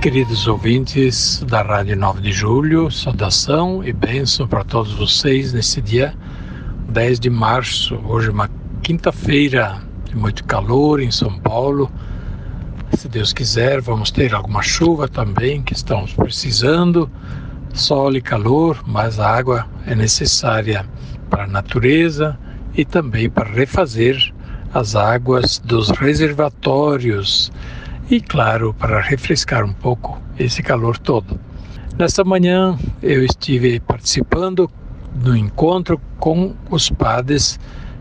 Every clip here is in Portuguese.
Queridos ouvintes da Rádio 9 de Julho, saudação e bênção para todos vocês nesse dia 10 de março. Hoje é uma quinta-feira de muito calor em São Paulo. Se Deus quiser, vamos ter alguma chuva também, que estamos precisando. Sol e calor, mas a água é necessária para a natureza e também para refazer as águas dos reservatórios e, claro, para refrescar um pouco esse calor todo. Nesta manhã eu estive participando do encontro com os padres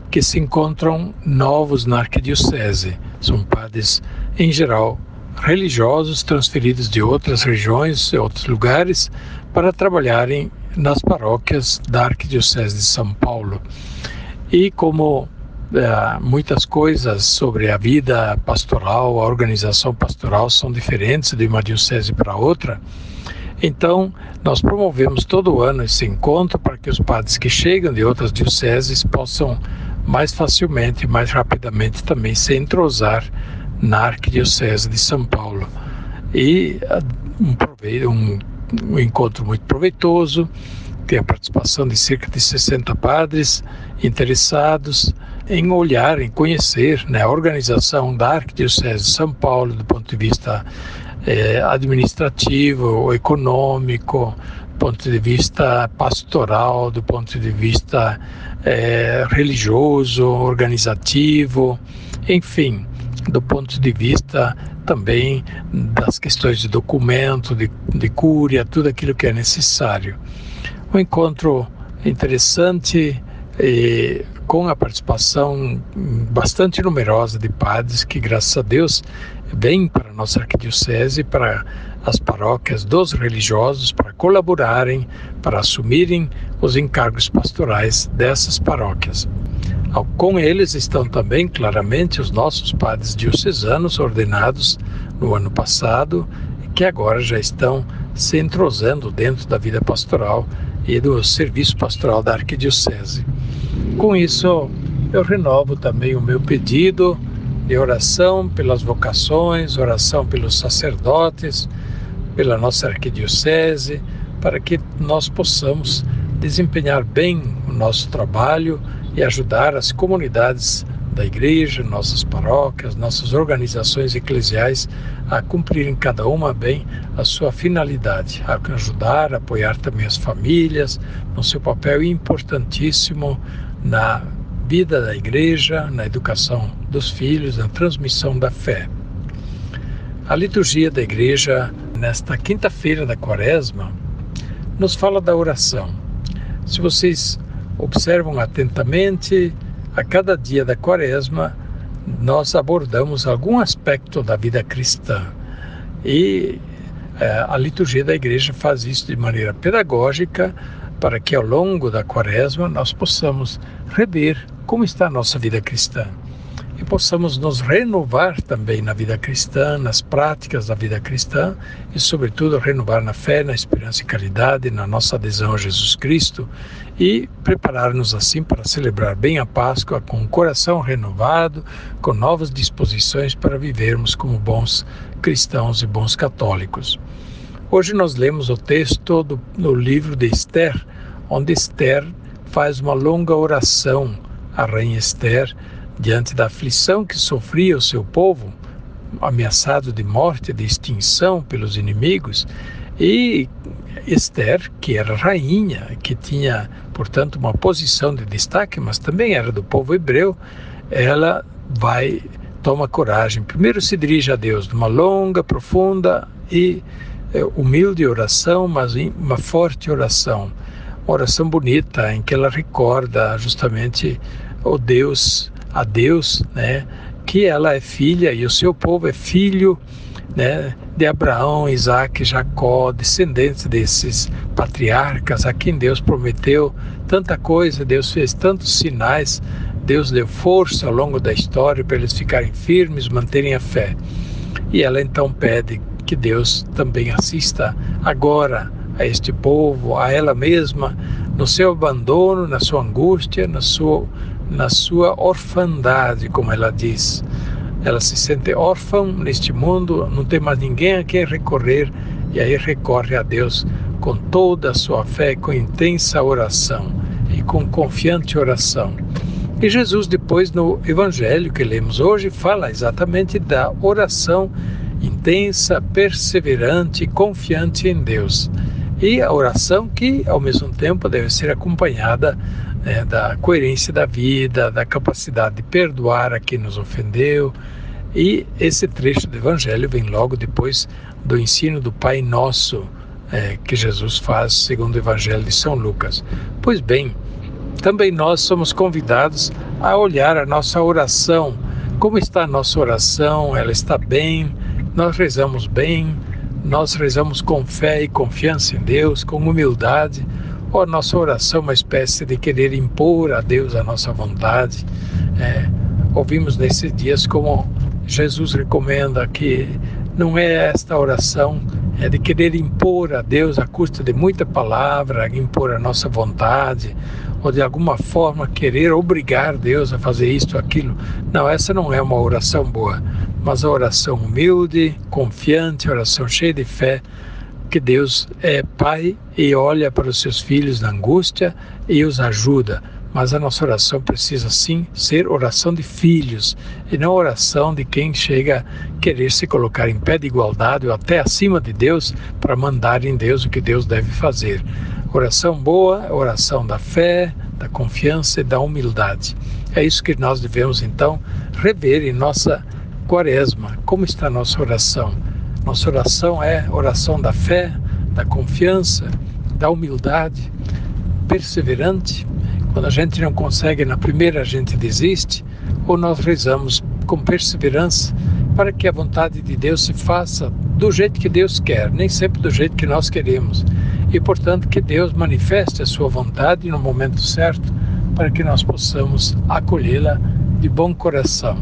que se encontram novos na arquidiocese. São padres, em geral, religiosos transferidos de outras regiões, e outros lugares, para trabalharem nas paróquias da arquidiocese de São Paulo. E como é, muitas coisas sobre a vida pastoral, a organização pastoral são diferentes de uma diocese para outra. Então, nós promovemos todo ano esse encontro para que os padres que chegam de outras dioceses possam mais facilmente, mais rapidamente também se entrosar na Arquidiocese de São Paulo. E ah, um, um, um encontro muito proveitoso, tem a participação de cerca de 60 padres interessados em olhar, em conhecer né, a organização da Arquidiocese de São Paulo do ponto de vista eh, administrativo, econômico, do ponto de vista pastoral, do ponto de vista eh, religioso, organizativo, enfim, do ponto de vista também das questões de documento, de, de cúria, tudo aquilo que é necessário. Um encontro interessante, e com a participação bastante numerosa de padres que, graças a Deus, vêm para a nossa arquidiocese, para as paróquias dos religiosos, para colaborarem, para assumirem os encargos pastorais dessas paróquias. Com eles estão também, claramente, os nossos padres diocesanos ordenados no ano passado, que agora já estão se entrosando dentro da vida pastoral e do serviço pastoral da arquidiocese. Com isso, eu renovo também o meu pedido de oração pelas vocações, oração pelos sacerdotes, pela nossa arquidiocese, para que nós possamos desempenhar bem o nosso trabalho e ajudar as comunidades da igreja, nossas paróquias, nossas organizações eclesiais a cumprirem cada uma bem a sua finalidade, a ajudar, apoiar também as famílias no seu papel importantíssimo na vida da igreja, na educação dos filhos, na transmissão da fé. A liturgia da igreja, nesta quinta-feira da quaresma, nos fala da oração. Se vocês observam atentamente, a cada dia da quaresma, nós abordamos algum aspecto da vida cristã. E é, a liturgia da igreja faz isso de maneira pedagógica, para que ao longo da quaresma nós possamos rever como está a nossa vida cristã e possamos nos renovar também na vida cristã, nas práticas da vida cristã e, sobretudo, renovar na fé, na esperança e caridade, na nossa adesão a Jesus Cristo e preparar-nos assim para celebrar bem a Páscoa com o coração renovado, com novas disposições para vivermos como bons cristãos e bons católicos. Hoje nós lemos o texto do, do livro de Esther, onde Esther faz uma longa oração à rainha Esther diante da aflição que sofria o seu povo, ameaçado de morte, de extinção pelos inimigos, e Esther, que era rainha, que tinha, portanto, uma posição de destaque, mas também era do povo hebreu, ela vai toma coragem. Primeiro se dirige a Deus numa longa, profunda e é, humilde oração, mas uma forte oração. Uma oração bonita em que ela recorda justamente o Deus, a Deus, né, que ela é filha e o seu povo é filho né, de Abraão, Isaac, Jacó, descendentes desses patriarcas a quem Deus prometeu tanta coisa, Deus fez tantos sinais, Deus deu força ao longo da história para eles ficarem firmes, manterem a fé. E ela então pede que Deus também assista agora a este povo, a ela mesma, no seu abandono, na sua angústia, na sua, na sua orfandade, como ela diz. Ela se sente órfã neste mundo, não tem mais ninguém a quem recorrer, e aí recorre a Deus com toda a sua fé, com intensa oração e com confiante oração. E Jesus, depois, no Evangelho que lemos hoje, fala exatamente da oração intensa, perseverante confiante em Deus. E a oração que, ao mesmo tempo, deve ser acompanhada né, da coerência da vida, da capacidade de perdoar a quem nos ofendeu. E esse trecho do Evangelho vem logo depois do ensino do Pai Nosso é, que Jesus faz, segundo o Evangelho de São Lucas. Pois bem, também nós somos convidados a olhar a nossa oração. Como está a nossa oração? Ela está bem? Nós rezamos bem, nós rezamos com fé e confiança em Deus, com humildade, ou a nossa oração é uma espécie de querer impor a Deus a nossa vontade. É, ouvimos nesses dias como Jesus recomenda que não é esta oração é de querer impor a Deus a custa de muita palavra, impor a nossa vontade, ou de alguma forma querer obrigar Deus a fazer isto, aquilo. Não, essa não é uma oração boa mas a oração humilde, confiante, oração cheia de fé, que Deus é Pai e olha para os seus filhos na angústia e os ajuda. Mas a nossa oração precisa sim ser oração de filhos e não oração de quem chega a querer se colocar em pé de igualdade ou até acima de Deus para mandar em Deus o que Deus deve fazer. Oração boa, oração da fé, da confiança e da humildade. É isso que nós devemos então rever em nossa Quaresma, como está a nossa oração? Nossa oração é oração da fé, da confiança, da humildade, perseverante. Quando a gente não consegue na primeira, a gente desiste, ou nós rezamos com perseverança para que a vontade de Deus se faça do jeito que Deus quer, nem sempre do jeito que nós queremos. E, portanto, que Deus manifeste a sua vontade no momento certo para que nós possamos acolhê-la de bom coração.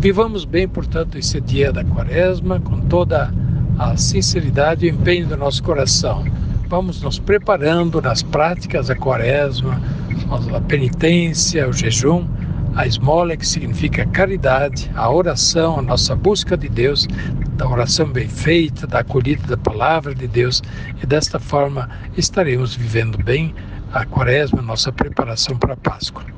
Vivamos bem, portanto, esse dia da quaresma com toda a sinceridade e empenho do nosso coração. Vamos nos preparando nas práticas da quaresma, a penitência, o jejum, a esmola, que significa caridade, a oração, a nossa busca de Deus, da oração bem feita, da acolhida da palavra de Deus, e desta forma estaremos vivendo bem a quaresma, nossa preparação para a Páscoa.